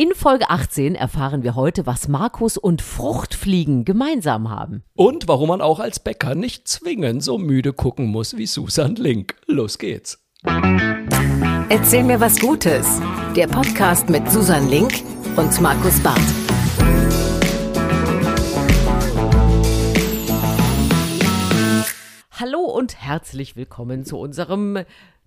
In Folge 18 erfahren wir heute, was Markus und Fruchtfliegen gemeinsam haben. Und warum man auch als Bäcker nicht zwingend so müde gucken muss wie Susan Link. Los geht's. Erzähl mir was Gutes. Der Podcast mit Susan Link und Markus Barth. Hallo und herzlich willkommen zu unserem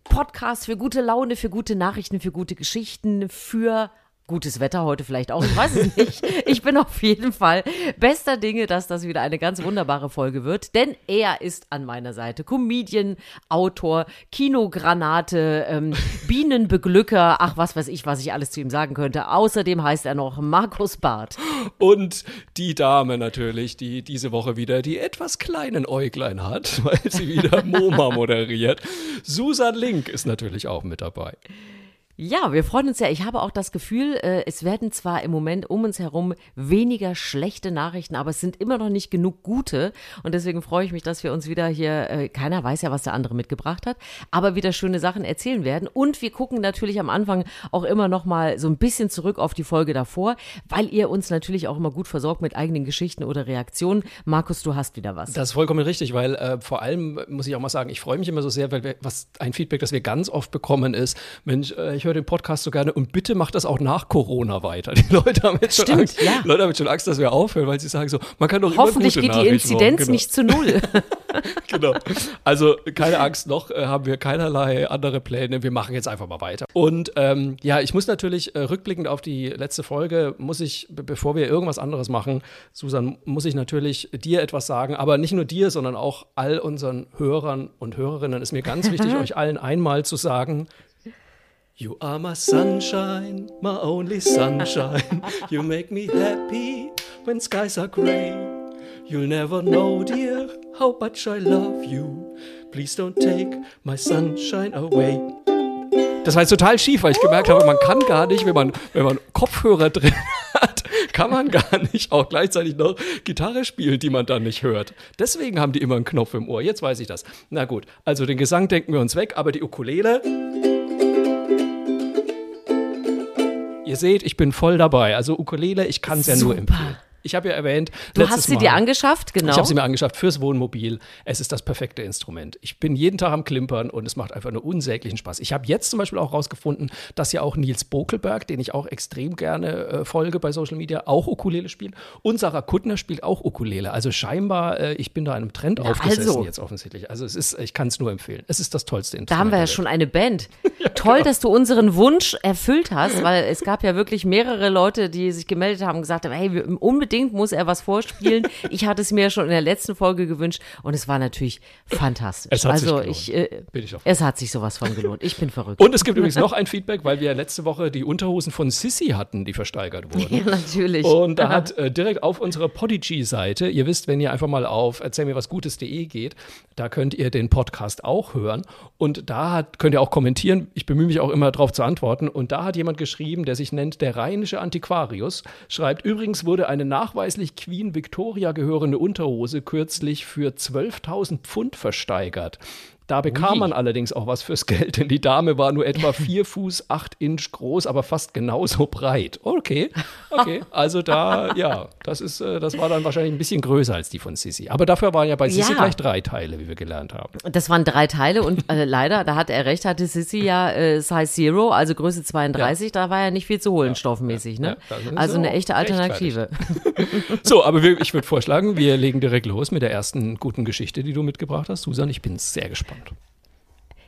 Podcast für gute Laune, für gute Nachrichten, für gute Geschichten, für gutes Wetter heute vielleicht auch, ich weiß es nicht. Ich bin auf jeden Fall bester Dinge, dass das wieder eine ganz wunderbare Folge wird, denn er ist an meiner Seite. Comedian, Autor, Kinogranate, ähm, Bienenbeglücker, ach was weiß ich, was ich alles zu ihm sagen könnte. Außerdem heißt er noch Markus Barth. Und die Dame natürlich, die diese Woche wieder die etwas kleinen Äuglein hat, weil sie wieder MoMA moderiert. Susan Link ist natürlich auch mit dabei. Ja, wir freuen uns ja. Ich habe auch das Gefühl, äh, es werden zwar im Moment um uns herum weniger schlechte Nachrichten, aber es sind immer noch nicht genug gute. Und deswegen freue ich mich, dass wir uns wieder hier, äh, keiner weiß ja, was der andere mitgebracht hat, aber wieder schöne Sachen erzählen werden. Und wir gucken natürlich am Anfang auch immer noch mal so ein bisschen zurück auf die Folge davor, weil ihr uns natürlich auch immer gut versorgt mit eigenen Geschichten oder Reaktionen. Markus, du hast wieder was. Das ist vollkommen richtig, weil äh, vor allem muss ich auch mal sagen, ich freue mich immer so sehr, weil wir, was ein Feedback, das wir ganz oft bekommen, ist, Mensch, äh, ich höre den Podcast so gerne und bitte macht das auch nach Corona weiter. Die Leute haben jetzt schon, Stimmt, Angst, ja. Leute haben jetzt schon Angst, dass wir aufhören, weil sie sagen so, man kann doch Hoffentlich immer gute geht die Inzidenz machen. nicht zu null. genau. Also keine Angst, noch äh, haben wir keinerlei andere Pläne. Wir machen jetzt einfach mal weiter. Und ähm, ja, ich muss natürlich äh, rückblickend auf die letzte Folge, muss ich, be- bevor wir irgendwas anderes machen, Susan, muss ich natürlich dir etwas sagen, aber nicht nur dir, sondern auch all unseren Hörern und Hörerinnen ist mir ganz wichtig, euch allen einmal zu sagen, You are my sunshine, my only sunshine. You make me happy when skies are grey. You'll never know, dear, how much I love you. Please don't take my sunshine away. Das war jetzt total schief, weil ich gemerkt habe, man kann gar nicht, wenn man, wenn man Kopfhörer drin hat, kann man gar nicht auch gleichzeitig noch Gitarre spielen, die man dann nicht hört. Deswegen haben die immer einen Knopf im Ohr. Jetzt weiß ich das. Na gut, also den Gesang denken wir uns weg, aber die Ukulele. Ihr seht, ich bin voll dabei. Also Ukulele, ich kann es ja nur empfehlen. Ich habe ja erwähnt, Du hast sie Mal, dir angeschafft, genau. ich habe sie mir angeschafft fürs Wohnmobil. Es ist das perfekte Instrument. Ich bin jeden Tag am Klimpern und es macht einfach nur unsäglichen Spaß. Ich habe jetzt zum Beispiel auch rausgefunden, dass ja auch Nils Bokelberg, den ich auch extrem gerne äh, folge bei Social Media, auch Ukulele spielt. Und Sarah Kuttner spielt auch Ukulele. Also scheinbar, äh, ich bin da einem Trend aufgesessen also. jetzt offensichtlich. Also es ist, ich kann es nur empfehlen. Es ist das tollste Instrument. Da haben wir ja schon eine Band. Toll, genau. dass du unseren Wunsch erfüllt hast, weil es gab ja wirklich mehrere Leute, die sich gemeldet haben und gesagt haben, hey, wir- unbedingt muss er was vorspielen. Ich hatte es mir schon in der letzten Folge gewünscht und es war natürlich fantastisch. Es hat sich also gelohnt. ich, äh, Bin ich auch. es hat sich sowas von gelohnt. Ich bin verrückt. Und es gibt übrigens noch ein Feedback, weil wir letzte Woche die Unterhosen von Sissy hatten, die versteigert wurden. ja, natürlich. Und da hat äh, direkt auf unserer Podigy-Seite, ihr wisst, wenn ihr einfach mal auf erzähl mir was Gutes.de geht, da könnt ihr den Podcast auch hören. Und da hat, könnt ihr auch kommentieren. Ich bemühe mich auch immer darauf zu antworten. Und da hat jemand geschrieben, der sich nennt der rheinische Antiquarius, schreibt, übrigens wurde eine nachweislich Queen Victoria gehörende Unterhose kürzlich für 12.000 Pfund versteigert. Da bekam Ui. man allerdings auch was fürs Geld, denn die Dame war nur etwa 4 Fuß 8 Inch groß, aber fast genauso breit. Okay, okay. Also da, ja, das ist, äh, das war dann wahrscheinlich ein bisschen größer als die von Sissy. Aber dafür waren ja bei Sissy Ja. gleich drei Teile, wie wir gelernt haben. Das waren drei Teile und äh, leider, da hat er recht, hatte Sissy ja äh, Size Zero, also Größe 32, da war ja nicht viel zu holen stoffmäßig. Ne? ja, da sind also eine echte Alternative. So, aber wir, ich würde vorschlagen, wir legen direkt los mit der ersten guten Geschichte, die du mitgebracht hast. Susan, ich bin sehr gespannt. Abstand.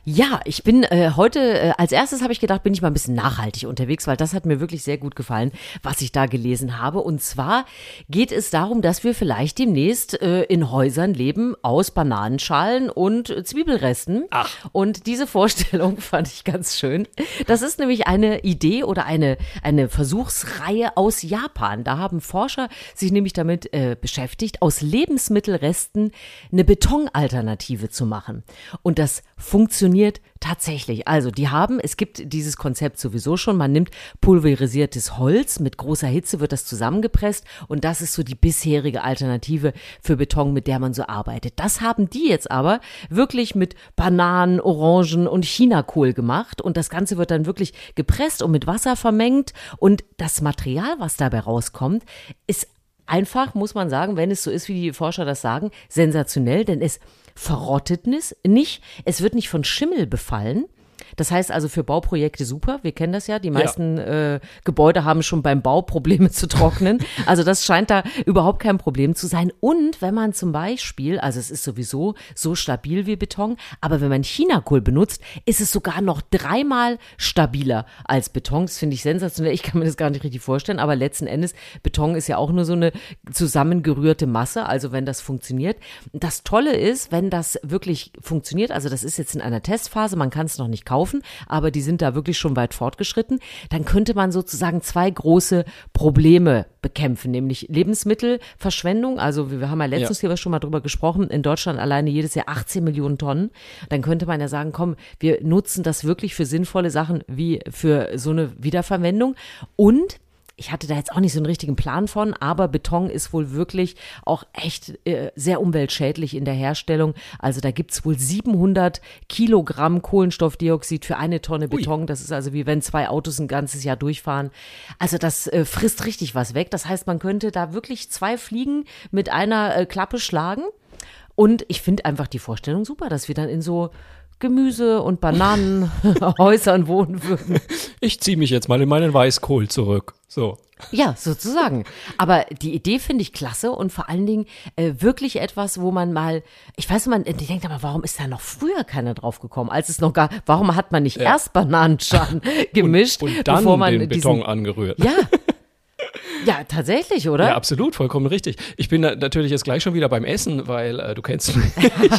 Ja, ich bin äh, heute, äh, als erstes habe ich gedacht, bin ich mal ein bisschen nachhaltig unterwegs, weil das hat mir wirklich sehr gut gefallen, was ich da gelesen habe. Und zwar geht es darum, dass wir vielleicht demnächst äh, in Häusern leben aus Bananenschalen und Zwiebelresten. Ach. Und diese Vorstellung fand ich ganz schön. Das ist nämlich eine Idee oder eine, eine Versuchsreihe aus Japan. Da haben Forscher sich nämlich damit äh, beschäftigt, aus Lebensmittelresten eine Betonalternative zu machen. Und das funktioniert funktioniert tatsächlich. Also, die haben, es gibt dieses Konzept sowieso schon, man nimmt pulverisiertes Holz, mit großer Hitze wird das zusammengepresst und das ist so die bisherige Alternative für Beton, mit der man so arbeitet. Das haben die jetzt aber wirklich mit Bananen, Orangen und Chinakohl gemacht und das Ganze wird dann wirklich gepresst und mit Wasser vermengt und das Material, was dabei rauskommt, ist einfach, muss man sagen, wenn es so ist, wie die Forscher das sagen, sensationell, denn es verrottet nicht, es wird nicht von Schimmel befallen. Das heißt also für Bauprojekte super. Wir kennen das ja. Die meisten ja. Äh, Gebäude haben schon beim Bau Probleme zu trocknen. Also das scheint da überhaupt kein Problem zu sein. Und wenn man zum Beispiel, also es ist sowieso so stabil wie Beton, aber wenn man Chinakohl benutzt, ist es sogar noch dreimal stabiler als Beton. Das finde ich sensationell. Ich kann mir das gar nicht richtig vorstellen. Aber letzten Endes, Beton ist ja auch nur so eine zusammengerührte Masse. Also wenn das funktioniert. Das Tolle ist, wenn das wirklich funktioniert, also das ist jetzt in einer Testphase, man kann es noch nicht kaufen kaufen, aber die sind da wirklich schon weit fortgeschritten, dann könnte man sozusagen zwei große Probleme bekämpfen, nämlich Lebensmittelverschwendung. Also wir haben ja letztes ja. Jahr schon mal drüber gesprochen, in Deutschland alleine jedes Jahr 18 Millionen Tonnen. Dann könnte man ja sagen, komm, wir nutzen das wirklich für sinnvolle Sachen wie für so eine Wiederverwendung. Und ich hatte da jetzt auch nicht so einen richtigen Plan von, aber Beton ist wohl wirklich auch echt äh, sehr umweltschädlich in der Herstellung. Also da gibt es wohl 700 Kilogramm Kohlenstoffdioxid für eine Tonne Beton. Ui. Das ist also wie wenn zwei Autos ein ganzes Jahr durchfahren. Also das äh, frisst richtig was weg. Das heißt, man könnte da wirklich zwei Fliegen mit einer äh, Klappe schlagen. Und ich finde einfach die Vorstellung super, dass wir dann in so Gemüse- und Bananenhäusern wohnen würden. Ich ziehe mich jetzt mal in meinen Weißkohl zurück. So. Ja, sozusagen. Aber die Idee finde ich klasse und vor allen Dingen äh, wirklich etwas, wo man mal, ich weiß, man ich denkt aber, warum ist da noch früher keiner drauf gekommen, als es noch gar, warum hat man nicht ja. erst Bananenschalen gemischt, und, und dann bevor man den Beton angerührt? Ja, Ja, tatsächlich, oder? Ja, absolut, vollkommen richtig. Ich bin natürlich jetzt gleich schon wieder beim Essen, weil äh, du kennst mich.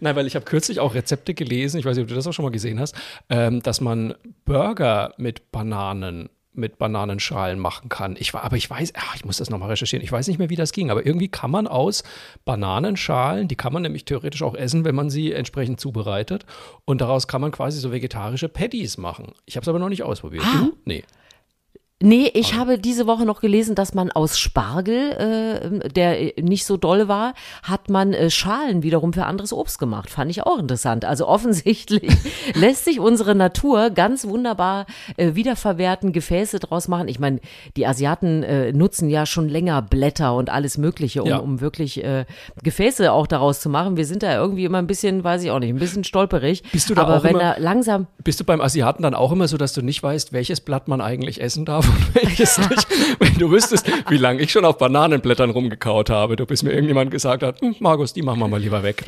Nein, weil ich habe kürzlich auch Rezepte gelesen, ich weiß nicht, ob du das auch schon mal gesehen hast, ähm, dass man Burger mit Bananen mit Bananenschalen machen kann. Ich war, aber ich weiß, ach, ich muss das nochmal recherchieren. Ich weiß nicht mehr, wie das ging, aber irgendwie kann man aus Bananenschalen, die kann man nämlich theoretisch auch essen, wenn man sie entsprechend zubereitet. Und daraus kann man quasi so vegetarische Patties machen. Ich habe es aber noch nicht ausprobiert. Ah. Du? Nee. Nee, ich habe diese Woche noch gelesen, dass man aus Spargel, äh, der nicht so doll war, hat man äh, Schalen wiederum für anderes Obst gemacht. Fand ich auch interessant. Also offensichtlich lässt sich unsere Natur ganz wunderbar äh, wiederverwerten, Gefäße draus machen. Ich meine, die Asiaten äh, nutzen ja schon länger Blätter und alles Mögliche, um, ja. um wirklich äh, Gefäße auch daraus zu machen. Wir sind da irgendwie immer ein bisschen, weiß ich auch nicht, ein bisschen stolperig. Bist du da Aber auch wenn immer, er langsam. Bist du beim Asiaten dann auch immer so, dass du nicht weißt, welches Blatt man eigentlich essen darf? Und welches nicht. Wenn du wüsstest, wie lange ich schon auf Bananenblättern rumgekaut habe, du bis mir irgendjemand gesagt hat, hm, Markus, die machen wir mal lieber weg.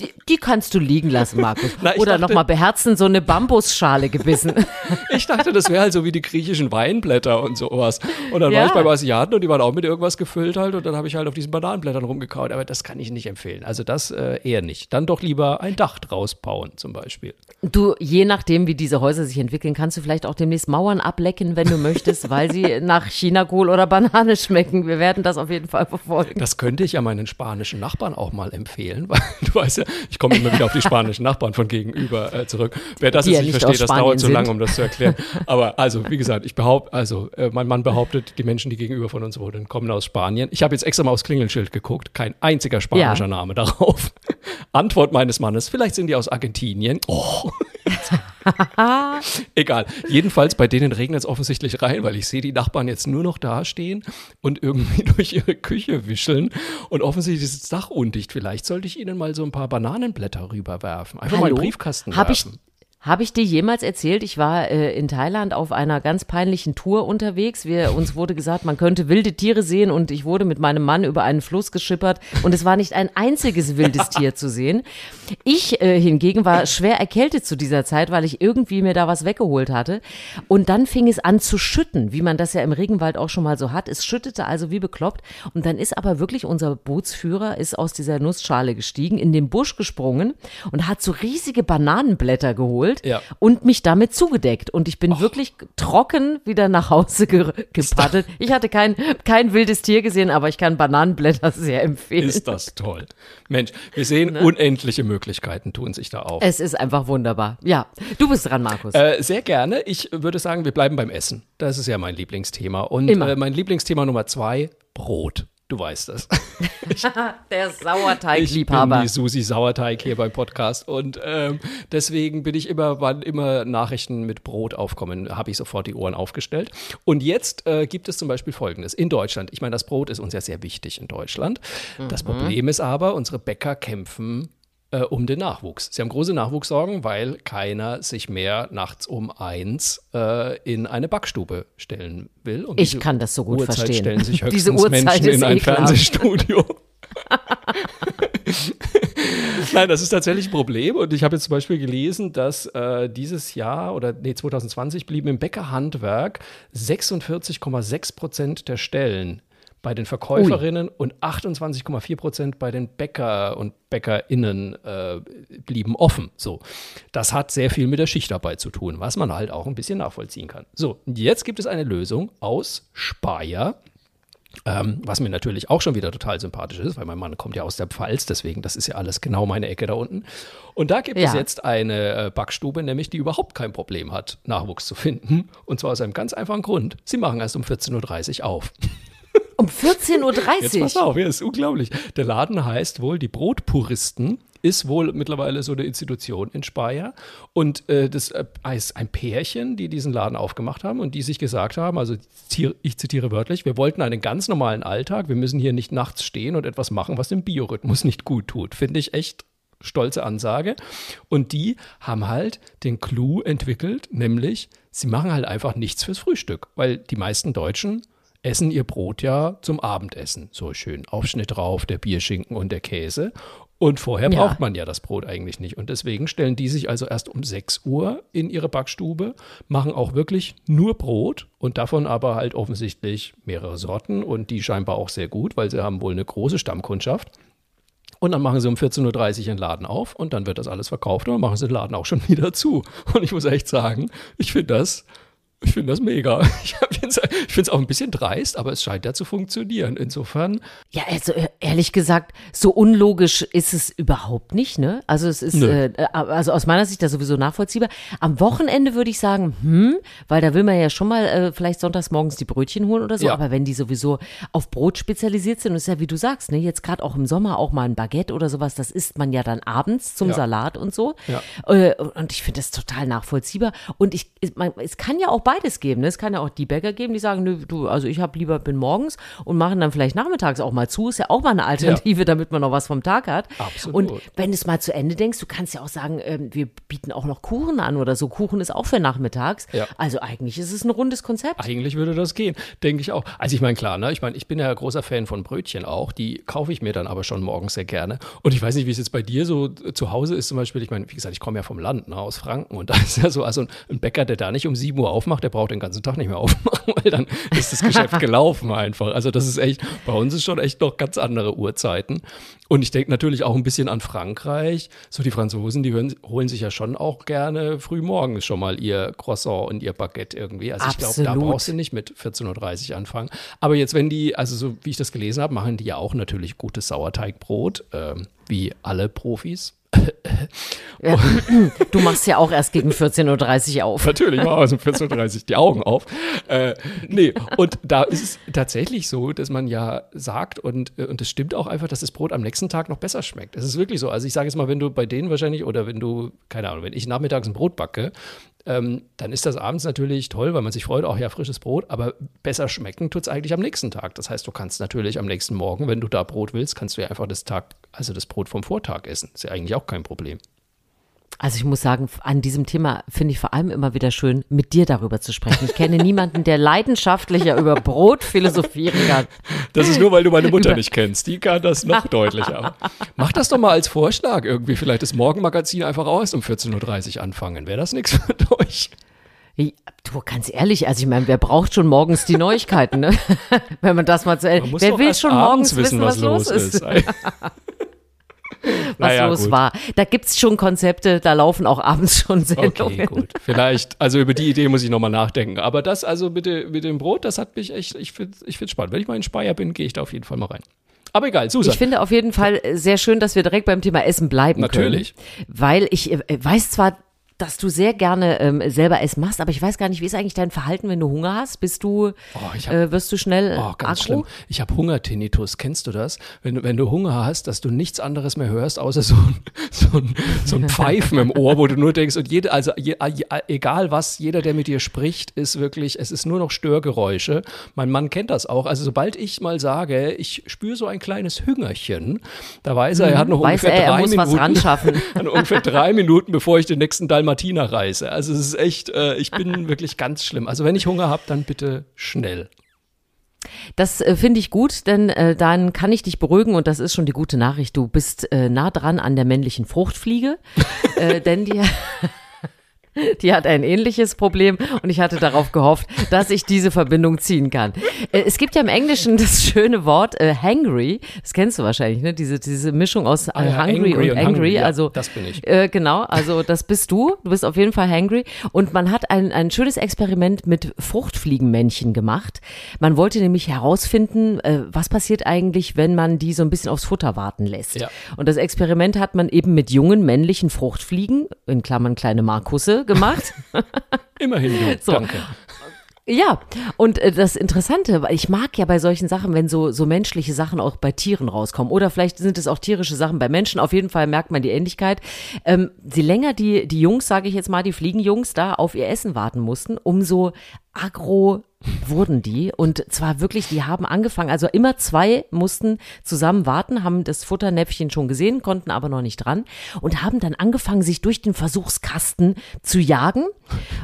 Die, die, kannst du liegen lassen, Markus. Na, Oder nochmal beherzen, so eine Bambusschale gebissen. ich dachte, das wäre halt so wie die griechischen Weinblätter und sowas. Und dann ja. war ich beim Asiaten und die waren auch mit irgendwas gefüllt halt und dann habe ich halt auf diesen Bananenblättern rumgekaut. Aber das kann ich nicht empfehlen. Also das äh, eher nicht. Dann doch lieber ein Dach draus bauen zum Beispiel. Du, je nachdem, wie diese Häuser sich entwickeln, kannst du vielleicht auch demnächst Mauern ablecken, wenn du möchtest, weil sie nach Chinakohl oder Banane schmecken. Wir werden das auf jeden Fall verfolgen. Das könnte ich ja meinen spanischen Nachbarn auch mal empfehlen, weil du weißt ja, ich komme immer wieder auf die spanischen Nachbarn von gegenüber äh, zurück. Wer das jetzt nicht, nicht versteht, das dauert zu lange, um das zu erklären. Aber also, wie gesagt, ich behaupte, also äh, mein Mann behauptet, die Menschen, die gegenüber von uns wohnen, kommen aus Spanien. Ich habe jetzt extra mal aufs Klingelschild geguckt, kein einziger spanischer ja. Name darauf. Antwort meines Mannes, vielleicht sind die aus Argentinien. Oh. Egal. Jedenfalls bei denen regnet es offensichtlich rein, weil ich sehe die Nachbarn jetzt nur noch dastehen und irgendwie durch ihre Küche wischeln. Und offensichtlich ist das Dach undicht. Vielleicht sollte ich ihnen mal so ein paar Bananenblätter rüberwerfen. Einfach Hallo? mal einen Briefkasten Hab werfen. Ich habe ich dir jemals erzählt, ich war äh, in Thailand auf einer ganz peinlichen Tour unterwegs. Wir, uns wurde gesagt, man könnte wilde Tiere sehen und ich wurde mit meinem Mann über einen Fluss geschippert und es war nicht ein einziges wildes Tier zu sehen. Ich äh, hingegen war schwer erkältet zu dieser Zeit, weil ich irgendwie mir da was weggeholt hatte. Und dann fing es an zu schütten, wie man das ja im Regenwald auch schon mal so hat. Es schüttete also wie bekloppt und dann ist aber wirklich unser Bootsführer ist aus dieser Nussschale gestiegen, in den Busch gesprungen und hat so riesige Bananenblätter geholt geholt Ja. und mich damit zugedeckt. Und ich bin wirklich trocken wieder nach Hause ge gepaddelt. Ich hatte kein, kein wildes Tier gesehen, aber ich kann Bananenblätter sehr empfehlen. Ist das toll. Mensch, wir sehen, unendliche Möglichkeiten tun sich da auf. Ne? es ist einfach wunderbar. Ja, du bist dran, Markus. Äh, sehr gerne. Ich würde sagen, wir bleiben beim Essen. Das ist ja mein Lieblingsthema. Und äh, mein Lieblingsthema Nummer zwei, Brot. Du weißt das. Der Ich bin Sauerteigliebhaber. die Susi Sauerteig hier beim Podcast und ähm, deswegen bin ich immer, wann immer Nachrichten mit Brot aufkommen, habe ich sofort die Ohren aufgestellt. Und jetzt äh, gibt es zum Beispiel Folgendes. In Deutschland, ich meine, das Brot ist uns ja sehr wichtig in Deutschland. Das Problem ist aber, unsere Bäcker kämpfen äh, um den Nachwuchs. Sie haben große Nachwuchssorgen, weil keiner sich mehr nachts um eins äh, in eine Backstube stellen will. Und Ich kann das so gut Uhrzeit verstehen. stellen sich höchstens Diese Uhrzeit Menschen ist in ein ekelhaft. Fernsehstudio. Nein, das ist tatsächlich ein Problem. Und ich habe jetzt zum Beispiel gelesen, dass äh, dieses Jahr oder nee, 2020 blieben im Bäckerhandwerk 46,6 Prozent der Stellen bei den Verkäuferinnen und 28,4 Prozent bei den Bäcker und BäckerInnen äh, blieben offen. So, das hat sehr viel mit der Schichtarbeit zu tun, was man halt auch ein bisschen nachvollziehen kann. So, jetzt gibt es eine Lösung aus Speyer. Ähm, was mir natürlich auch schon wieder total sympathisch ist, weil mein Mann kommt ja aus der Pfalz, deswegen, das ist ja alles genau meine Ecke da unten. Und da gibt es Ja. jetzt eine äh, Backstube, nämlich die überhaupt kein Problem hat, Nachwuchs zu finden. Und zwar aus einem ganz einfachen Grund. Sie machen erst um 14.30 Uhr auf. Um 14.30 Jetzt pass Uhr. auf, ja, ist unglaublich. Der Laden heißt wohl die Brotpuristen. Ist wohl mittlerweile so eine Institution in Speyer. Und äh, das äh, ist ein Pärchen, die diesen Laden aufgemacht haben und die sich gesagt haben, also ich zitiere wörtlich, wir wollten einen ganz normalen Alltag. Wir müssen hier nicht nachts stehen und etwas machen, was dem Biorhythmus nicht gut tut. Finde ich echt stolze Ansage. Und die haben halt den Clou entwickelt, nämlich sie machen halt einfach nichts fürs Frühstück, weil die meisten Deutschen essen ihr Brot ja zum Abendessen. So schön Aufschnitt drauf, der Bierschinken und der Käse. Und vorher Ja. braucht man ja das Brot eigentlich nicht. Und deswegen stellen die sich also erst um 6 Uhr in ihre Backstube, machen auch wirklich nur Brot und davon aber halt offensichtlich mehrere Sorten und die scheinbar auch sehr gut, weil sie haben wohl eine große Stammkundschaft. Und dann machen sie um 14.30 Uhr den Laden auf und dann wird das alles verkauft und dann machen sie den Laden auch schon wieder zu. Und ich muss echt sagen, ich finde das, ich finde das mega. Ich finde es auch ein bisschen dreist, aber es scheint ja zu funktionieren. Insofern, Ja, also äh, ehrlich gesagt, so unlogisch ist es überhaupt nicht, ne? Also es ist, Nö. äh, also aus meiner Sicht da sowieso nachvollziehbar. Am Wochenende würde ich sagen, hm, weil da will man ja schon mal äh, vielleicht sonntags morgens die Brötchen holen oder so, Ja. aber wenn die sowieso auf Brot spezialisiert sind, ist ja wie du sagst, ne, jetzt gerade auch im Sommer auch mal ein Baguette oder sowas, das isst man ja dann abends zum Ja. Salat und so. Ja. Äh, und ich finde das total nachvollziehbar. Und ich, es- man, es kann ja auch beides geben. Ne? Es kann ja auch die Bäcker geben, die sagen, nö, du, also ich habe lieber bin morgens und machen dann vielleicht nachmittags auch mal zu. Ist ja auch mal eine Alternative, damit man noch was vom Tag hat. Absolut. Und wenn du es mal zu Ende denkst, du kannst ja auch sagen, ähm, wir bieten auch noch Kuchen an oder so. Kuchen ist auch für nachmittags. Ja. Also eigentlich ist es ein rundes Konzept. eigentlich würde das gehen, denke ich auch. Also ich meine, klar, ne? ich meine, ich bin ja großer Fan von Brötchen auch. Die kaufe ich mir dann aber schon morgens sehr gerne. Und ich weiß nicht, wie es jetzt bei dir so äh, zu Hause ist zum Beispiel. Ich meine, wie gesagt, ich komme ja vom Land, ne, aus Franken. Und da ist ja so, also ein, ein Bäcker, der da nicht um 7 Uhr aufmacht, der braucht den ganzen Tag nicht mehr aufmachen, weil dann ist das Geschäft gelaufen einfach. Also das ist echt, bei uns ist schon echt noch ganz andere Uhrzeiten. Und ich denke natürlich auch ein bisschen an Frankreich. So die Franzosen, die hören, holen sich ja schon auch gerne früh morgens schon mal ihr Croissant und ihr Baguette irgendwie. Also ich glaube, da brauchst du nicht mit 14.30 Uhr anfangen. Aber jetzt, wenn die, also so wie ich das gelesen habe, machen die ja auch natürlich gutes Sauerteigbrot, ähm, wie alle Profis. Du machst ja auch erst gegen 14.30 Uhr auf. Natürlich, machen wir um 14.30 Uhr die Augen auf. Äh, nee, und da ist es tatsächlich so, dass man ja sagt, und, äh, und es stimmt auch einfach, dass das Brot am nächsten Tag noch besser schmeckt. Das ist wirklich so. Also ich sage jetzt mal, wenn du bei denen wahrscheinlich, oder wenn du, keine Ahnung, wenn ich nachmittags ein Brot backe, ähm, dann ist das abends natürlich toll, weil man sich freut, auch ja, frisches Brot, aber besser schmecken tut es eigentlich am nächsten Tag. Das heißt, du kannst natürlich am nächsten Morgen, wenn du da Brot willst, kannst du ja einfach das Tag, also das Brot vom Vortag essen. Ist ja eigentlich auch kein Problem. Also ich muss sagen, an diesem Thema finde ich vor allem immer wieder schön, mit dir darüber zu sprechen. Ich kenne niemanden, der leidenschaftlicher über Brot philosophieren kann. Das ist nur, weil du meine Mutter nicht kennst. Die kann das noch deutlicher. Mach das doch mal als Vorschlag irgendwie. Vielleicht das Morgenmagazin einfach auch erst um 14.30 Uhr anfangen. Wäre das nichts für euch? Ja, Du, ganz ehrlich, also ich meine, wer braucht schon morgens die Neuigkeiten, ne? Wenn man das mal zu Ende. Wer will schon morgens wissen, was los ist? ist. was Naja, los gut. war. Da gibt's schon Konzepte, da laufen auch abends schon Sendungen. Okay, gut. Vielleicht, also über die Idee muss ich nochmal nachdenken. Aber das, also mit, mit dem Brot, das hat mich echt, ich finde ich find's spannend. Wenn ich mal in Speyer bin, gehe ich da auf jeden Fall mal rein. Aber egal, Susan. Ich finde auf jeden Fall sehr schön, dass wir direkt beim Thema Essen bleiben Natürlich. können. Weil ich äh, weiß zwar, dass du sehr gerne ähm, selber Essen machst, aber ich weiß gar nicht, wie ist eigentlich dein Verhalten, wenn du Hunger hast? Bist du, Oh, hab- äh, wirst du schnell Oh, ganz aggro? schlimm. Ich habe Hungertinnitus. Kennst du das? Wenn, du- wenn du Hunger hast, dass du nichts anderes mehr hörst, außer so ein, so ein, so ein Pfeifen im Ohr, wo du nur denkst, und jede, also je, egal was, jeder, der mit dir spricht, ist wirklich, es ist nur noch Störgeräusche. Mein Mann kennt das auch. Also sobald ich mal sage, ich spüre so ein kleines Hüngerchen, da weiß er, er hat noch Mhm. Weiß ungefähr er, er drei Minuten. ranschaffen. an ungefähr drei Minuten, bevor ich den nächsten Dalmatiner reiße. Also es ist echt, äh, ich bin wirklich ganz schlimm. Also wenn ich Hunger habe, dann bitte schnell. Das äh, finde ich gut, denn äh, dann kann ich dich beruhigen und das ist schon die gute Nachricht. Du bist äh, nah dran an der männlichen Fruchtfliege, äh, denn die, die hat ein ähnliches Problem und ich hatte darauf gehofft, dass ich diese Verbindung ziehen kann. Äh, es gibt ja im Englischen das schöne Wort äh, hangry, das kennst du wahrscheinlich, ne? Diese, diese Mischung aus äh, Ah ja, hungry, angry und und angry. hungry, ja, also das bin ich. Äh, genau, also das bist du. Du bist auf jeden Fall hangry. Und man hat ein, ein schönes Experiment mit Fruchtfliegenmännchen gemacht. Man wollte nämlich herausfinden, äh, was passiert eigentlich, wenn man die so ein bisschen aufs Futter warten lässt. Ja. Und das Experiment hat man eben mit jungen männlichen Fruchtfliegen, in Klammern kleine Markusse, gemacht. Immerhin, du. So. danke. Ja, und äh, das Interessante, weil ich mag ja bei solchen Sachen, wenn so, so menschliche Sachen auch bei Tieren rauskommen. Oder vielleicht sind es auch tierische Sachen bei Menschen. Auf jeden Fall merkt man die Ähnlichkeit. Ähm, je länger die, die Jungs, sage ich jetzt mal, die Fliegenjungs da auf ihr Essen warten mussten, umso aggro wurden die. Und zwar wirklich, die haben angefangen, also immer zwei mussten zusammen warten, haben das Futternäpfchen schon gesehen, konnten aber noch nicht dran und haben dann angefangen, sich durch den Versuchskasten zu jagen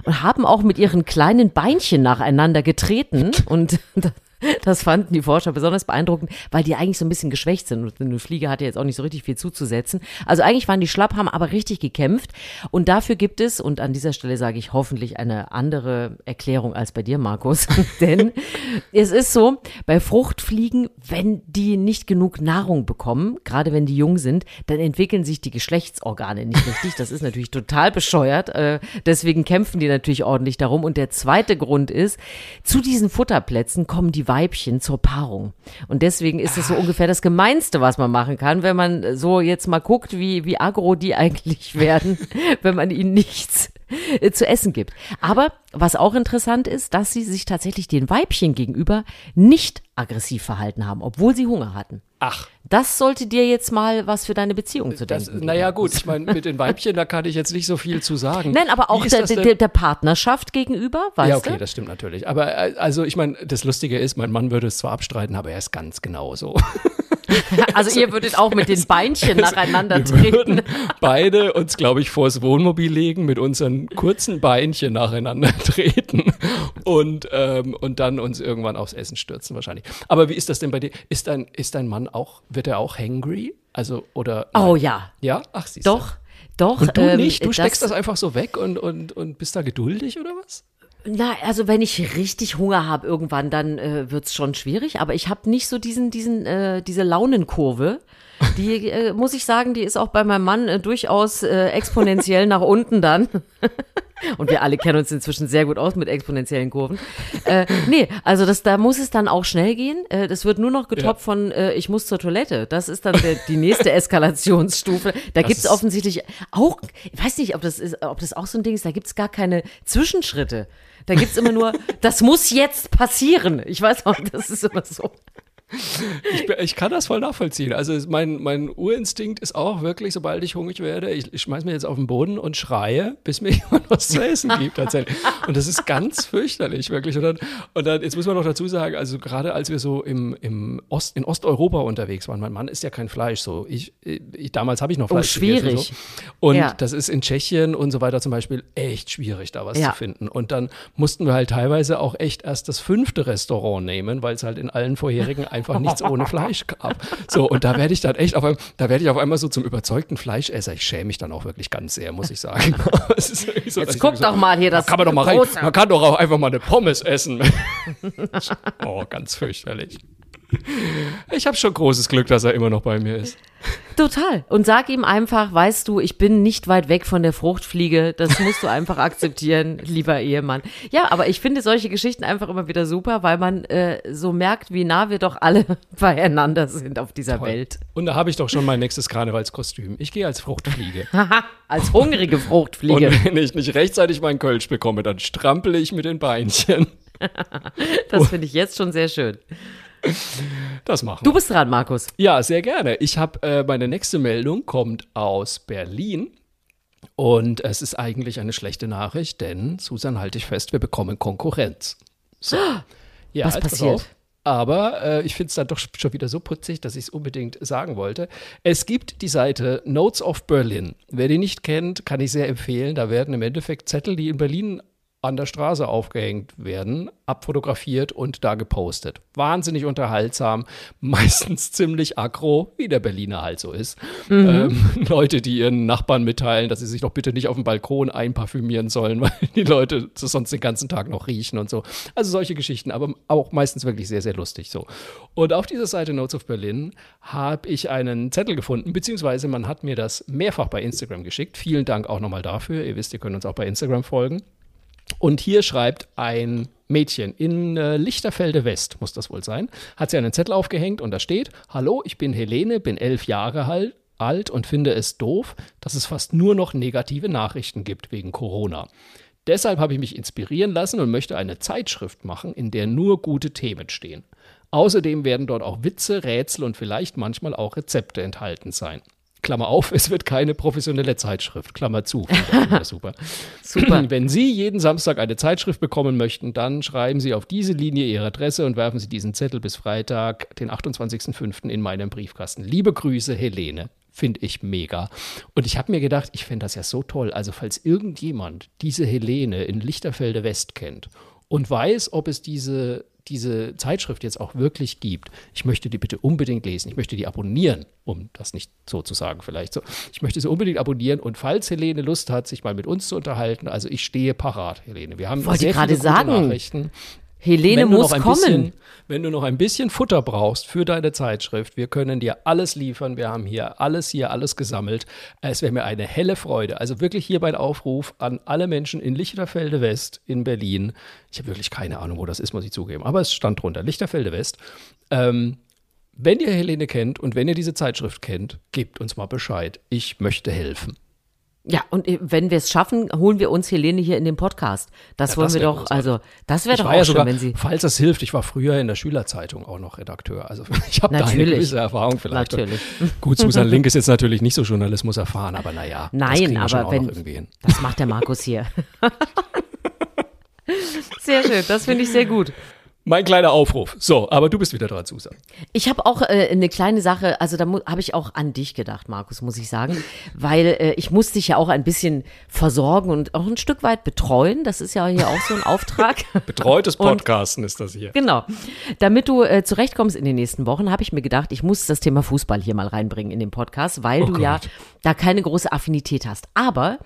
und haben auch mit ihren kleinen Beinchen nacheinander getreten und das fanden die Forscher besonders beeindruckend, weil die eigentlich so ein bisschen geschwächt sind. Und eine Fliege hatte jetzt auch nicht so richtig viel zuzusetzen. Also eigentlich waren die schlapp, haben aber richtig gekämpft. Und dafür gibt es, und an dieser Stelle sage ich hoffentlich eine andere Erklärung als bei dir, Markus. Denn es ist so, bei Fruchtfliegen, wenn die nicht genug Nahrung bekommen, gerade wenn die jung sind, dann entwickeln sich die Geschlechtsorgane nicht richtig. Das ist natürlich total bescheuert. Äh, deswegen kämpfen die natürlich ordentlich darum. Und der zweite Grund ist, zu diesen Futterplätzen kommen die Weibchen zur Paarung. Und deswegen ist es so ungefähr das Gemeinste, was man machen kann, wenn man so jetzt mal guckt, wie, wie aggro die eigentlich werden, wenn man ihnen nichts äh, zu essen gibt. Aber was auch interessant ist, dass sie sich tatsächlich den Weibchen gegenüber nicht aggressiv verhalten haben, obwohl sie Hunger hatten. Ach, Das sollte dir jetzt mal was für deine Beziehung zu das, denken. naja geben. gut, ich meine, mit den Weibchen, da kann ich jetzt nicht so viel zu sagen. Nein, aber auch der, das der, der Partnerschaft gegenüber, weißt ja, okay, du? das stimmt natürlich. Aber äh, also ich meine, das Lustige ist, mein Mann würde es zwar abstreiten, aber er ist ganz genauso. Also ihr würdet auch mit den Beinchen nacheinander Wir würden treten. beide uns, glaube ich, vors Wohnmobil legen, mit unseren kurzen Beinchen nacheinander treten und, ähm, und dann uns irgendwann aufs Essen stürzen wahrscheinlich. Aber wie ist das denn bei dir? Ist dein, ist dein Mann auch, wird er auch hangry? Also, oder? Oh ja, Ja? Ach, siehst du. doch, doch. Und du ähm, nicht? Du steckst das einfach so weg und, und, und bist da geduldig oder was? Na, also wenn ich richtig Hunger habe irgendwann, dann äh, wird's schon schwierig. Aber ich habe nicht so diesen, diesen, äh, diese Launenkurve. Die äh, muss ich sagen, die ist auch bei meinem Mann äh, durchaus äh, exponentiell nach unten dann. Und wir alle kennen uns inzwischen sehr gut aus mit exponentiellen Kurven. Äh, nee, also das, da muss es dann auch schnell gehen. Äh, das wird nur noch getoppt Ja. von äh, ich muss zur Toilette. Das ist dann der, die nächste Eskalationsstufe. Da gibt's ist- offensichtlich auch, ich weiß nicht, ob das ist, ob das auch so ein Ding ist, da gibt's gar keine Zwischenschritte. Da gibt's immer nur, das muss jetzt passieren. Ich weiß auch, das ist immer so. Ich, ich kann das voll nachvollziehen. Also mein, mein Urinstinkt ist auch wirklich, sobald ich hungrig werde, ich, ich schmeiß mich jetzt auf den Boden und schreie, bis mir jemand was zu essen gibt tatsächlich. Und das ist ganz fürchterlich, wirklich. Und dann, und dann jetzt muss man noch dazu sagen, also gerade als wir so im, im Ost, in Osteuropa unterwegs waren, mein Mann isst ja kein Fleisch so. Ich, ich, damals habe ich noch Oh, Fleisch gegessen, schwierig. So. Und Ja. das ist in Tschechien und so weiter zum Beispiel echt schwierig, da was Ja. zu finden. Und dann mussten wir halt teilweise auch echt erst das fünfte Restaurant nehmen, weil es halt in allen vorherigen einfach nichts ohne Fleisch gab. So, und da werde ich dann echt auf einmal, da werde ich auf einmal so zum überzeugten Fleischesser. Ich schäme mich dann auch wirklich ganz sehr, muss ich sagen. So, Jetzt guck so- doch mal hier, Da das kann man doch mal rein. Man kann doch auch einfach mal eine Pommes essen. oh, ganz fürchterlich. Ich habe schon großes Glück, dass er immer noch bei mir ist. Total. Und sag ihm einfach, weißt du, ich bin nicht weit weg von der Fruchtfliege. Das musst du einfach akzeptieren, lieber Ehemann. Ja, aber ich finde solche Geschichten einfach immer wieder super, weil man äh, so merkt, wie nah wir doch alle beieinander sind auf dieser Toll. Welt. Und da habe ich doch schon mein nächstes Karnevalskostüm. Ich gehe als Fruchtfliege. Haha, als hungrige Und Fruchtfliege. wenn ich nicht rechtzeitig meinen Kölsch bekomme, dann strampele ich mit den Beinchen. Das finde ich jetzt schon sehr schön. Das machen Du wir. bist dran, Markus. Ja, sehr gerne. Ich habe äh, meine nächste Meldung kommt aus Berlin. Und es ist eigentlich eine schlechte Nachricht, denn, Susan, halte ich fest, wir bekommen Konkurrenz. So. Ja, Was pass passiert? Aber äh, ich finde es dann doch schon wieder so putzig, dass ich es unbedingt sagen wollte. Es gibt die Seite Notes of Berlin. Wer die nicht kennt, kann ich sehr empfehlen. Da werden im Endeffekt Zettel, die in Berlin an der Straße aufgehängt werden, abfotografiert und da gepostet. Wahnsinnig unterhaltsam, meistens ziemlich aggro, wie der Berliner halt so ist. Ähm, Leute, die ihren Nachbarn mitteilen, dass sie sich doch bitte nicht auf dem Balkon einparfümieren sollen, weil die Leute das sonst den ganzen Tag noch riechen und so. Also solche Geschichten, aber auch meistens wirklich sehr, sehr lustig so. Und auf dieser Seite Notes of Berlin habe ich einen Zettel gefunden, beziehungsweise man hat mir das mehrfach bei Instagram geschickt. Vielen Dank auch nochmal dafür. Ihr wisst, ihr könnt uns auch bei Instagram folgen. Und hier schreibt ein Mädchen in äh, Lichterfelde West, muss das wohl sein, hat sie einen Zettel aufgehängt und da steht: Hallo, ich bin Helene, bin elf Jahre hal- alt und finde es doof, dass es fast nur noch negative Nachrichten gibt wegen Corona. Deshalb habe ich mich inspirieren lassen und möchte eine Zeitschrift machen, in der nur gute Themen stehen. Außerdem werden dort auch Witze, Rätsel und vielleicht manchmal auch Rezepte enthalten sein. Klammer auf, es wird keine professionelle Zeitschrift. Klammer zu. Super. Super. Wenn Sie jeden Samstag eine Zeitschrift bekommen möchten, dann schreiben Sie auf diese Linie Ihre Adresse und werfen Sie diesen Zettel bis Freitag, den 28.05. in meinem Briefkasten. Liebe Grüße, Helene. Finde ich mega. Und ich habe mir gedacht, ich fände das ja so toll. Also, falls irgendjemand diese Helene in Lichterfelde West kennt und weiß, ob es diese, diese Zeitschrift jetzt auch wirklich gibt, ich möchte die bitte unbedingt lesen. Ich möchte die abonnieren, um das nicht so zu sagen vielleicht so. Ich möchte sie unbedingt abonnieren und falls Helene Lust hat, sich mal mit uns zu unterhalten, also ich stehe parat, Helene. Wir haben Wollte sehr gerade viele gute sagen. Nachrichten. Helene muss ein kommen. Bisschen, wenn du noch ein bisschen Futter brauchst für deine Zeitschrift, wir können dir alles liefern. Wir haben hier alles hier, alles gesammelt. Es wäre mir eine helle Freude. Also wirklich hier mein Aufruf an alle Menschen in Lichterfelde West in Berlin. Ich habe wirklich keine Ahnung, wo das ist, muss ich zugeben. Aber es stand drunter, Lichterfelde West. Ähm, wenn ihr Helene kennt und wenn ihr diese Zeitschrift kennt, gebt uns mal Bescheid. Ich möchte helfen. Ja, und äh, wenn wir es schaffen, holen wir uns Helene hier in den Podcast. Das Ja, wollen das wir doch, also das wäre doch auch ja schön, sogar, wenn sie. falls das hilft, ich war früher in der Schülerzeitung auch noch Redakteur. Also ich habe da eine gewisse Erfahrung vielleicht. Natürlich. Gut, Susan Link ist jetzt natürlich nicht so Journalismus erfahren, aber naja. das Nein, aber auch wenn. noch irgendwie hin. Das macht der Markus hier. sehr schön, das finde ich sehr gut. Mein kleiner Aufruf. So, aber du bist wieder dran, Susan. Ich habe auch äh, eine kleine Sache, also da habe ich auch an dich gedacht, Markus, muss ich sagen, weil äh, ich muss dich ja auch ein bisschen versorgen und auch ein Stück weit betreuen. Das ist ja hier auch so ein Auftrag. Betreutes Und- Podcasten ist das hier. Genau. Damit du äh, zurechtkommst in den nächsten Wochen, habe ich mir gedacht, ich muss das Thema Fußball hier mal reinbringen in den Podcast, weil Oh du ja Gott. da keine große Affinität hast. Aber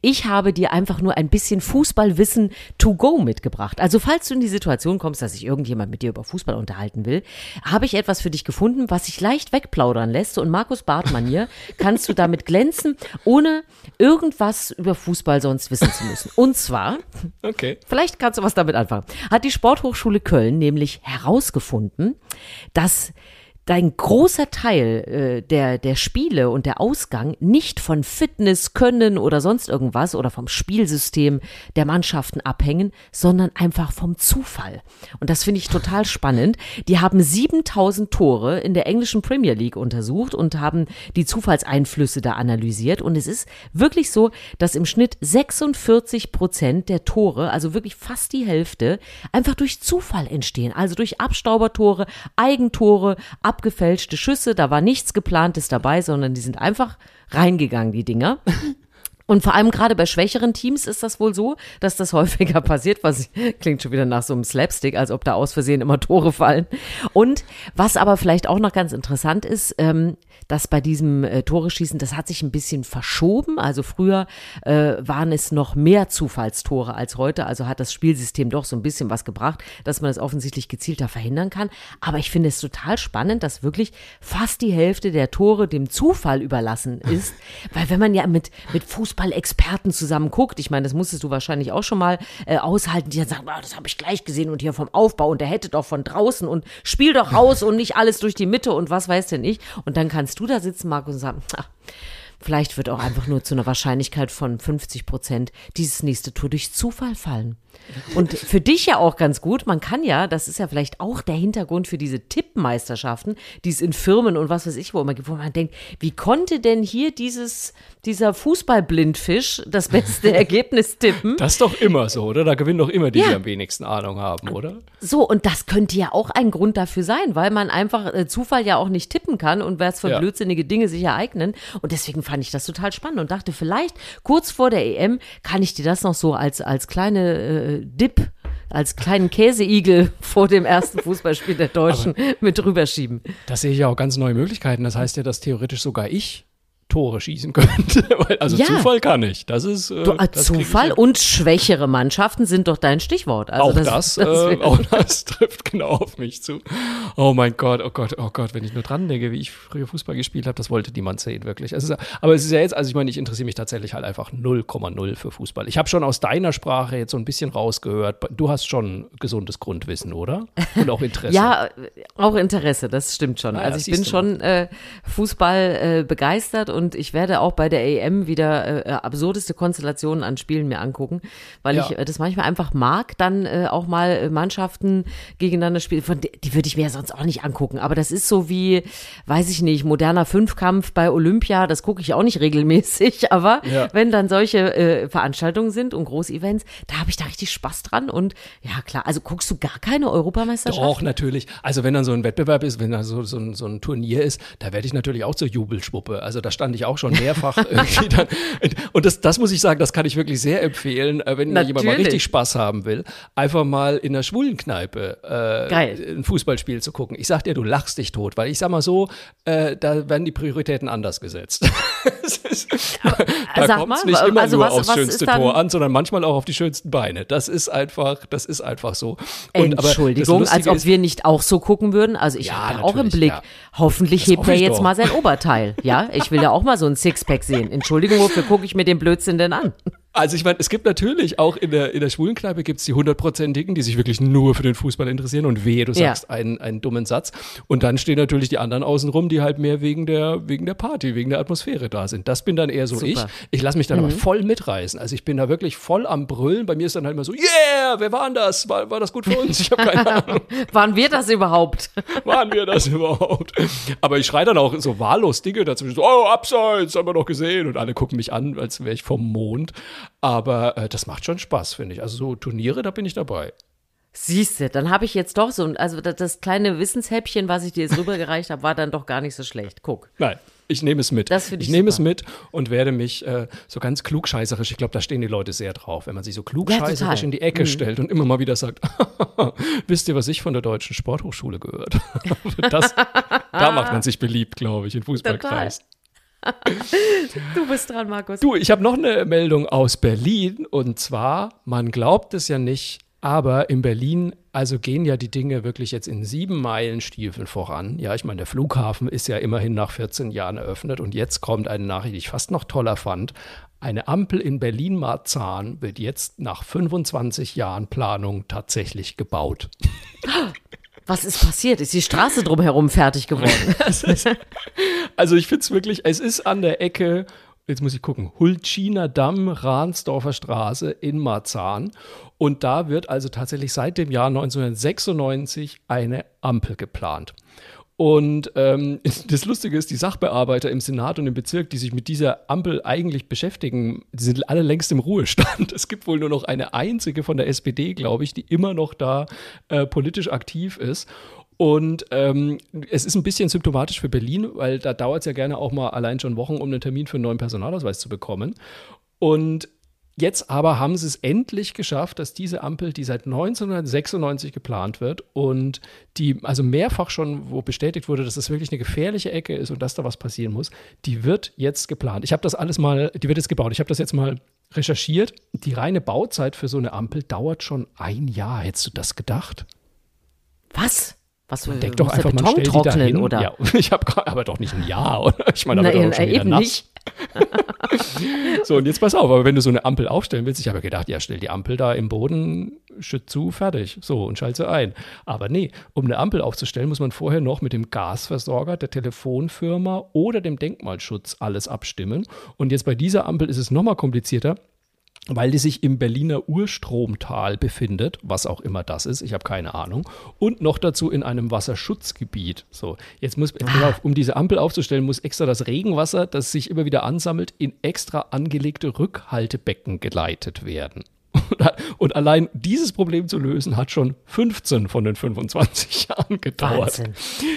ich habe dir einfach nur ein bisschen Fußballwissen to go mitgebracht. Also falls du in die Situation kommst, dass sich irgendjemand mit dir über Fußball unterhalten will, habe ich etwas für dich gefunden, was sich leicht wegplaudern lässt. Und Markus Bartmann kannst du damit glänzen, ohne irgendwas über Fußball sonst wissen zu müssen. Und zwar Okay. Vielleicht kannst du was damit anfangen. Hat die Sporthochschule Köln nämlich herausgefunden, dass dein großer Teil äh, der, der Spiele und der Ausgang nicht von Fitness, Können oder sonst irgendwas oder vom Spielsystem der Mannschaften abhängen, sondern einfach vom Zufall. Und das finde ich total spannend. Die haben 7000 Tore in der englischen Premier League untersucht und haben die Zufallseinflüsse da analysiert. Und es ist wirklich so, dass im Schnitt 46 Prozent der Tore, also wirklich fast die Hälfte, einfach durch Zufall entstehen. Also durch Abstaubertore, Eigentore, abgefälschte Schüsse. Da war nichts geplantes dabei, sondern die sind einfach reingegangen, die Dinger. Und vor allem gerade bei schwächeren Teams ist das wohl so, dass das häufiger passiert, was klingt schon wieder nach so einem Slapstick, als ob da aus Versehen immer Tore fallen. Und was aber vielleicht auch noch ganz interessant ist, ähm, dass bei diesem äh, Tore-Schießen, das hat sich ein bisschen verschoben. Also früher äh, waren es noch mehr Zufallstore als heute. Also hat das Spielsystem doch so ein bisschen was gebracht, dass man das offensichtlich gezielter verhindern kann. Aber ich finde es total spannend, dass wirklich fast die Hälfte der Tore dem Zufall überlassen ist. Weil wenn man ja mit, mit Fußballexperten zusammen guckt, ich meine, das musstest du wahrscheinlich auch schon mal äh, aushalten, die dann sagen, ah, das habe ich gleich gesehen und hier vom Aufbau und der hätte doch von draußen und spiel doch raus und nicht alles durch die Mitte und was weiß denn ich. Und dann kannst du da sitzen, Markus, und sagen, ach, vielleicht wird auch einfach nur zu einer Wahrscheinlichkeit von 50 Prozent dieses nächste Tour durch Zufall fallen. Und für dich ja auch ganz gut, man kann ja, das ist ja vielleicht auch der Hintergrund für diese Tippmeisterschaften, die es in Firmen und was weiß ich wo immer gibt, wo man denkt, wie konnte denn hier dieses, dieser Fußballblindfisch das beste Ergebnis tippen? Das ist doch immer so, oder? Da gewinnen doch immer die, ja. die am wenigsten Ahnung haben, oder? So, und das könnte ja auch ein Grund dafür sein, weil man einfach äh, Zufall ja auch nicht tippen kann und was für ja. blödsinnige Dinge sich ereignen. Und deswegen fand ich das total spannend und dachte, vielleicht kurz vor der EM kann ich dir das noch so als, als kleine äh, Dip als kleinen Käseigel vor dem ersten Fußballspiel der Deutschen Aber mit rüberschieben. Das sehe ich ja auch ganz neue Möglichkeiten. Das heißt ja, dass theoretisch sogar ich Tore schießen könnte. also ja. Zufall kann ich. Das ist äh, das Zufall und schwächere Mannschaften sind doch dein Stichwort. Also auch das, das, das äh, auch das trifft genau auf mich zu. Oh mein Gott, oh Gott, oh Gott, wenn ich nur dran denke, wie ich früher Fußball gespielt habe, das wollte niemand sehen, wirklich. Es ist, aber es ist ja jetzt, also ich meine, ich interessiere mich tatsächlich halt einfach 0,0 für Fußball. Ich habe schon aus deiner Sprache jetzt so ein bisschen rausgehört. Du hast schon gesundes Grundwissen, oder? Und auch Interesse. ja, auch Interesse, das stimmt schon. Naja, also ich bin schon äh, Fußball äh, begeistert und und ich werde auch bei der EM wieder äh, absurdeste Konstellationen an Spielen mir angucken, weil ja. ich äh, das manchmal einfach mag, dann äh, auch mal äh, Mannschaften gegeneinander spielen. Von die, würde ich mir ja sonst auch nicht angucken. Aber das ist so wie, weiß ich nicht, moderner Fünfkampf bei Olympia. Das gucke ich auch nicht regelmäßig. Aber ja. wenn dann solche äh, Veranstaltungen sind und Großevents, da habe ich da richtig Spaß dran. Und ja klar, also guckst du gar keine Europameisterschaft? Doch natürlich. Also wenn dann so ein Wettbewerb ist, wenn da so, so, ein, so ein Turnier ist, da werde ich natürlich auch zur Jubelschwuppe. Also da stand stand ich auch schon mehrfach dann. Und das, das muss ich sagen, das kann ich wirklich sehr empfehlen, äh, wenn Natürlich. jemand mal richtig Spaß haben will, einfach mal in der schwulen Kneipe äh, ein Fußballspiel zu gucken. Ich sag dir, du lachst dich tot, weil ich sag mal so, äh, da werden die Prioritäten anders gesetzt. ist, da kommt es nicht immer also nur was, aufs was schönste Tor an, sondern manchmal auch auf die schönsten Beine. Das ist einfach, das ist einfach so. Und, Entschuldigung, als ob wir nicht auch so gucken würden. Also ich ja, habe auch im Blick. Ja. Hoffentlich das hebt er jetzt mal sein Oberteil. Ja, ich will ja auch mal so ein Sixpack sehen. Entschuldigung, wofür gucke ich mir den Blödsinn denn an? Also ich meine, es gibt natürlich auch in der, in der Schwulenkneipe gibt es die hundertprozentigen, die sich wirklich nur für den Fußball interessieren und wehe, du sagst ja. einen, einen dummen Satz. Und dann stehen natürlich die anderen außenrum, die halt mehr wegen der, wegen der Party, wegen der Atmosphäre da sind. Das bin dann eher so Super. ich. Ich lasse mich dann mhm. aber voll mitreißen. Also ich bin da wirklich voll am Brüllen. Bei mir ist dann halt immer so, yeah, wer war denn das? War, war das gut für uns? Ich habe keine Ahnung. Waren wir das überhaupt? Waren wir das überhaupt? Aber ich schreie dann auch so wahllos Dinge dazwischen, so, oh, abseits, haben wir doch gesehen. Und alle gucken mich an, als wäre ich vom Mond. Aber äh, das macht schon Spaß, finde ich. Also so Turniere, da bin ich dabei. Siehste, dann habe ich jetzt doch so, also das, das kleine Wissenshäppchen, was ich dir jetzt rübergereicht habe, war dann doch gar nicht so schlecht. Guck. Nein, ich nehme es mit. ich, ich nehme es mit und werde mich äh, so ganz klugscheißerisch, ich glaube, da stehen die Leute sehr drauf, wenn man sich so klugscheißerisch ja, in die Ecke mhm. stellt und immer mal wieder sagt, wisst ihr, was ich von der Deutschen Sporthochschule gehört habe? da macht man sich beliebt, glaube ich, in Fußballkreis. du bist dran, Markus. Du, ich habe noch eine Meldung aus Berlin und zwar, man glaubt es ja nicht, aber in Berlin, also gehen ja die Dinge wirklich jetzt in sieben Meilen Stiefeln voran. Ja, ich meine, der Flughafen ist ja immerhin nach 14 Jahren eröffnet und jetzt kommt eine Nachricht, die ich fast noch toller fand. Eine Ampel in Berlin-Marzahn wird jetzt nach 25 Jahren Planung tatsächlich gebaut. Was ist passiert? Ist die Straße drumherum fertig geworden? also ich finde es wirklich, es ist an der Ecke, jetzt muss ich gucken, Hultschiner Damm, Rahnsdorfer Straße in Marzahn. Und da wird also tatsächlich seit dem Jahr 1996 eine Ampel geplant. Und ähm, das Lustige ist, die Sachbearbeiter im Senat und im Bezirk, die sich mit dieser Ampel eigentlich beschäftigen, die sind alle längst im Ruhestand. Es gibt wohl nur noch eine einzige von der SPD, glaube ich, die immer noch da äh, politisch aktiv ist. Und ähm, es ist ein bisschen symptomatisch für Berlin, weil da dauert es ja gerne auch mal allein schon Wochen, um einen Termin für einen neuen Personalausweis zu bekommen. Und Jetzt aber haben sie es endlich geschafft, dass diese Ampel, die seit 1996 geplant wird und die also mehrfach schon, wo bestätigt wurde, dass das wirklich eine gefährliche Ecke ist und dass da was passieren muss, die wird jetzt geplant. Ich habe das alles mal, die wird jetzt gebaut. Ich habe das jetzt mal recherchiert. Die reine Bauzeit für so eine Ampel dauert schon ein Jahr. Hättest du das gedacht? Was? Was man denkt doch einfach, Beton man stellt trocknen, die dahin. oder? Ja, ich habe aber doch nicht ein Jahr, oder? Ich meine, aber doch schon wieder nass. Nicht. so, und jetzt pass auf, aber wenn du so eine Ampel aufstellen willst, ich habe gedacht, ja, stell die Ampel da im Boden, schütt zu, fertig. So, und schalte sie ein. Aber nee, um eine Ampel aufzustellen, muss man vorher noch mit dem Gasversorger, der Telefonfirma oder dem Denkmalschutz alles abstimmen. Und jetzt bei dieser Ampel ist es nochmal komplizierter weil die sich im Berliner Urstromtal befindet, was auch immer das ist, ich habe keine Ahnung, und noch dazu in einem Wasserschutzgebiet. So, jetzt muss, ah. um diese Ampel aufzustellen, muss extra das Regenwasser, das sich immer wieder ansammelt, in extra angelegte Rückhaltebecken geleitet werden. Und allein dieses Problem zu lösen, hat schon 15 von den 25 Jahren gedauert. Wahnsinn.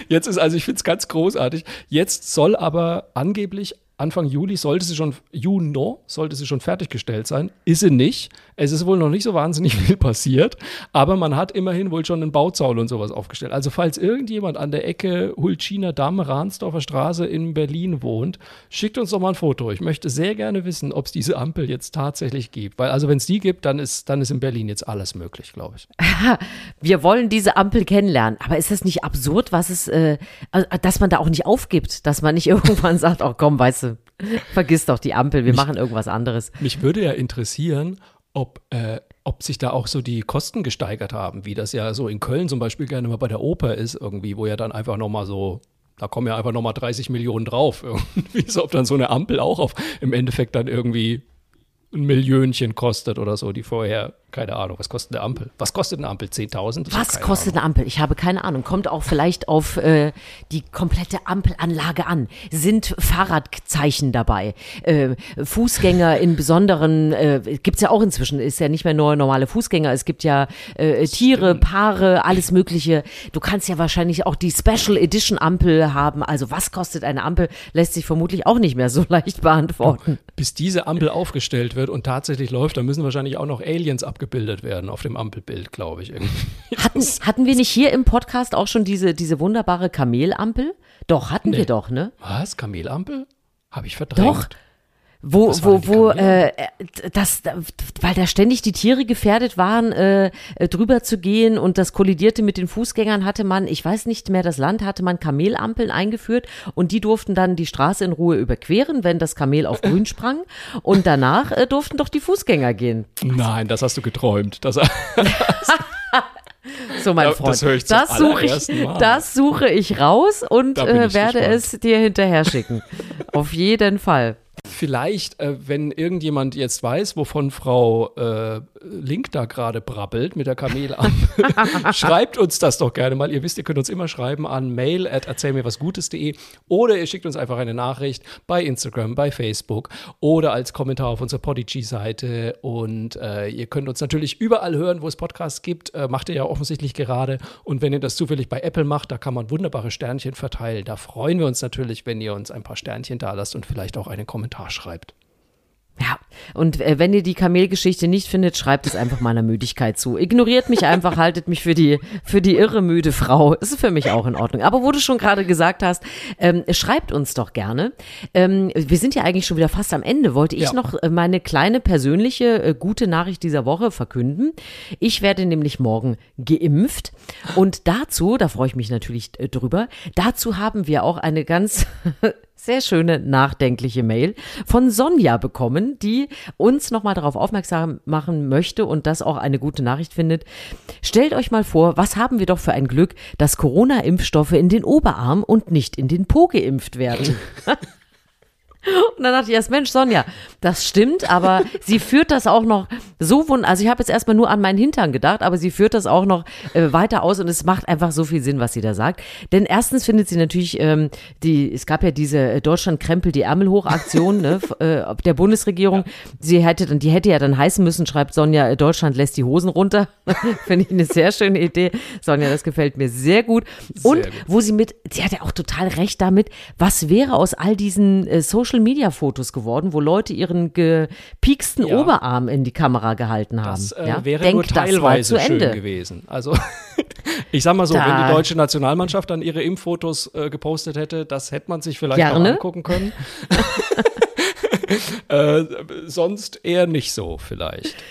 Jetzt ist also, ich finde es ganz großartig. Jetzt soll aber angeblich Anfang Juli sollte sie schon, Juno sollte sie schon fertiggestellt sein. Ist sie nicht. Es ist wohl noch nicht so wahnsinnig viel passiert, aber man hat immerhin wohl schon einen Bauzaun und sowas aufgestellt. Also falls irgendjemand an der Ecke Hulchiner Damm, Rahnsdorfer Straße in Berlin wohnt, schickt uns doch mal ein Foto. Ich möchte sehr gerne wissen, ob es diese Ampel jetzt tatsächlich gibt. Weil also wenn es die gibt, dann ist, dann ist in Berlin jetzt alles möglich, glaube ich. Wir wollen diese Ampel kennenlernen. Aber ist das nicht absurd, was es, äh, dass man da auch nicht aufgibt, dass man nicht irgendwann sagt, oh komm, weißt du, vergiss doch die Ampel, wir mich, machen irgendwas anderes. Mich würde ja interessieren, ob, äh, ob sich da auch so die Kosten gesteigert haben, wie das ja so in Köln zum Beispiel gerne mal bei der Oper ist, irgendwie, wo ja dann einfach nochmal so, da kommen ja einfach nochmal 30 Millionen drauf. Irgendwie so, ob dann so eine Ampel auch auf im Endeffekt dann irgendwie ein Millionchen kostet oder so, die vorher keine Ahnung, was kostet eine Ampel? Was kostet eine Ampel? 10.000? Was kostet Ahnung. eine Ampel? Ich habe keine Ahnung. Kommt auch vielleicht auf äh, die komplette Ampelanlage an. Sind Fahrradzeichen dabei? Äh, Fußgänger in besonderen, äh, gibt es ja auch inzwischen, ist ja nicht mehr nur normale Fußgänger. Es gibt ja äh, Tiere, Paare, alles Mögliche. Du kannst ja wahrscheinlich auch die Special Edition Ampel haben. Also was kostet eine Ampel? Lässt sich vermutlich auch nicht mehr so leicht beantworten. Bis diese Ampel aufgestellt wird und tatsächlich läuft, da müssen wahrscheinlich auch noch Aliens abgebildet abgebildet werden auf dem Ampelbild, glaube ich. Hatten, hatten wir nicht hier im Podcast auch schon diese, diese wunderbare Kamelampel? Doch, hatten nee. wir doch, ne? Was? Kamelampel? Habe ich verdrängt. Doch. Wo, wo, wo, äh, das, weil da ständig die Tiere gefährdet waren, äh, äh, drüber zu gehen und das kollidierte mit den Fußgängern, hatte man, ich weiß nicht mehr, das Land hatte man Kamelampeln eingeführt und die durften dann die Straße in Ruhe überqueren, wenn das Kamel auf grün sprang und danach äh, durften doch die Fußgänger gehen. Nein, das hast du geträumt. Das, So, mein Freund, das, das suche, ich, das suche ich raus und äh, werde gespannt. es dir hinterher schicken. Auf jeden Fall. Vielleicht, äh, wenn irgendjemand jetzt weiß, wovon Frau äh, Link da gerade brabbelt mit der Kamelampel, schreibt uns das doch gerne mal. Ihr wisst, ihr könnt uns immer schreiben an mail at erzählmirwasgutes.de oder ihr schickt uns einfach eine Nachricht bei Instagram, bei Facebook oder als Kommentar auf unserer Podigy-Seite. Und äh, ihr könnt uns natürlich überall hören, wo es Podcasts gibt. Äh, macht ihr ja offensichtlich gerade. Und wenn ihr das zufällig bei Apple macht, da kann man wunderbare Sternchen verteilen. Da freuen wir uns natürlich, wenn ihr uns ein paar Sternchen da lasst und vielleicht auch einen Kommentar Kommentar schreibt. Ja, und äh, wenn ihr die Kamelgeschichte nicht findet, schreibt es einfach meiner Müdigkeit zu. Ignoriert mich einfach, haltet mich für die, für die irre müde Frau. Ist für mich auch in Ordnung. Aber wo du schon gerade gesagt hast, ähm, schreibt uns doch gerne. Ähm, wir sind ja eigentlich schon wieder fast am Ende. Wollte ich ja. noch äh, meine kleine persönliche äh, gute Nachricht dieser Woche verkünden. Ich werde nämlich morgen geimpft. Und dazu, da freue ich mich natürlich äh, drüber, dazu haben wir auch eine ganz sehr schöne, nachdenkliche Mail von Sonja bekommen, die uns nochmal darauf aufmerksam machen möchte und das auch eine gute Nachricht findet. Stellt euch mal vor, was haben wir doch für ein Glück, dass Corona-Impfstoffe in den Oberarm und nicht in den Po geimpft werden. Und dann dachte ich erst, Mensch, Sonja, das stimmt, aber sie führt das auch noch so wund. Also ich habe jetzt erstmal nur an meinen Hintern gedacht, aber sie führt das auch noch äh, weiter aus und es macht einfach so viel Sinn, was sie da sagt. Denn erstens findet sie natürlich, ähm, die, es gab ja diese äh, Deutschland krempelt die Ärmel hoch Aktion ne, äh, der Bundesregierung. Ja. Sie hätte dann, die hätte ja dann heißen müssen, schreibt Sonja, äh, Deutschland lässt die Hosen runter. Finde ich eine sehr schöne Idee. Sonja, das gefällt mir sehr gut. Und sehr gut. wo sie mit, sie hat ja auch total recht damit, was wäre aus all diesen äh, Social Social-Media-Fotos geworden, wo Leute ihren gepieksten Ja. Oberarm in die Kamera gehalten haben. Das äh, ja? wäre Denk, nur teilweise zu schön Ende. gewesen. Also ich sag mal so, Da- wenn die deutsche Nationalmannschaft dann ihre Impffotos äh, gepostet hätte, das hätte man sich vielleicht Gerne. noch angucken können. äh, sonst eher nicht so vielleicht.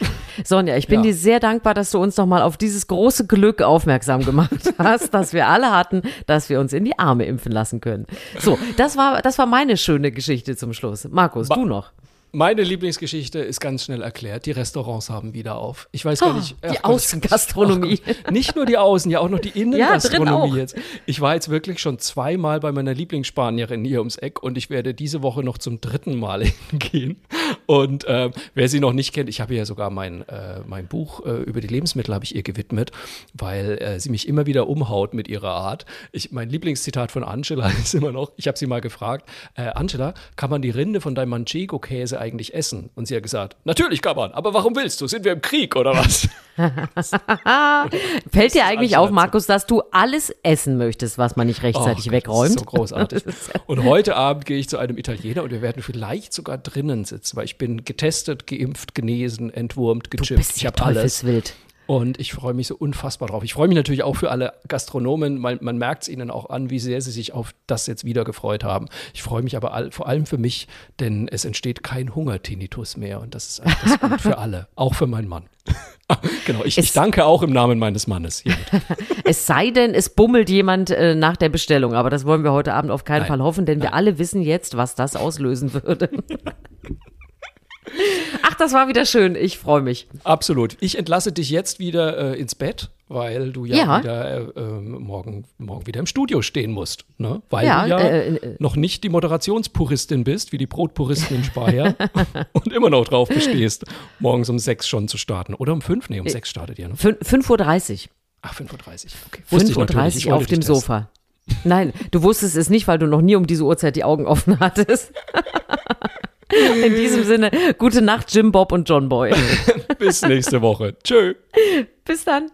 Sonja, ich bin Ja. dir sehr dankbar, dass du uns noch mal auf dieses große Glück aufmerksam gemacht hast, dass wir alle hatten, dass wir uns in die Arme impfen lassen können. So, das war, das war meine schöne Geschichte zum Schluss. Markus, Ba- du noch. Meine Lieblingsgeschichte ist ganz schnell erklärt. Die Restaurants haben wieder auf. Ich weiß gar nicht. Oh, die ach Gott, Außengastronomie. ach. Nicht nur die Außen, ja auch noch die Innengastronomie auch. jetzt. Ich war jetzt wirklich schon zweimal bei meiner Lieblingsspanierin hier ums Eck und ich werde diese Woche noch zum dritten Mal hingehen. Und ähm, wer sie noch nicht kennt, ich habe ja sogar mein, äh, mein Buch äh, über die Lebensmittel habe ich ihr gewidmet, weil äh, sie mich immer wieder umhaut mit ihrer Art. Ich, mein Lieblingszitat von Angela ist immer noch, ich habe sie mal gefragt, äh, Angela, kann man die Rinde von deinem Manchego-Käse eigentlich essen? Und sie hat gesagt, natürlich kann man, aber warum willst du? Sind wir im Krieg oder was? Fällt dir eigentlich auf, Markus, dass du alles essen möchtest, was man nicht rechtzeitig Oh Gott, wegräumt? Das ist so großartig. Und heute Abend gehe ich zu einem Italiener und wir werden vielleicht sogar drinnen sitzen, weil ich bin getestet, geimpft, genesen, entwurmt, Du gechippt. bist ich habe alles. teufelswild. Und ich freue mich so unfassbar drauf. Ich freue mich natürlich auch für alle Gastronomen. Man, man merkt es ihnen auch an, wie sehr sie sich auf das jetzt wieder gefreut haben. Ich freue mich aber all, vor allem für mich, denn es entsteht kein Hungertinnitus mehr. Und das ist das gut für alle, auch für meinen Mann. genau, ich, ich danke auch im Namen meines Mannes. Es sei denn, es bummelt jemand äh, nach der Bestellung, aber das wollen wir heute Abend auf keinen Nein. Fall hoffen, denn wir alle wissen jetzt, was das auslösen würde. Ach, das war wieder schön. Ich freue mich. Absolut. Ich entlasse dich jetzt wieder äh, ins Bett, weil du ja, Ja. wieder äh, ähm, morgen, morgen wieder im Studio stehen musst. Ne? Weil Ja, du ja äh, äh, noch nicht die Moderationspuristin bist, wie die Brotpuristin in Speyer und immer noch drauf bestehst, morgens um sechs schon zu starten. Oder um fünf? Nee, um sechs startet ihr. Ne? Fün- 5.30 Uhr. Ach, 5.30 Uhr. Okay. Wusste ich natürlich. Ich 5.30 Uhr auf dem testen. Sofa. Nein, du wusstest es nicht, weil du noch nie um diese Uhrzeit die Augen offen hattest. In diesem Sinne, gute Nacht, Jim Bob und John Boy. Bis nächste Woche. Tschö. Bis dann.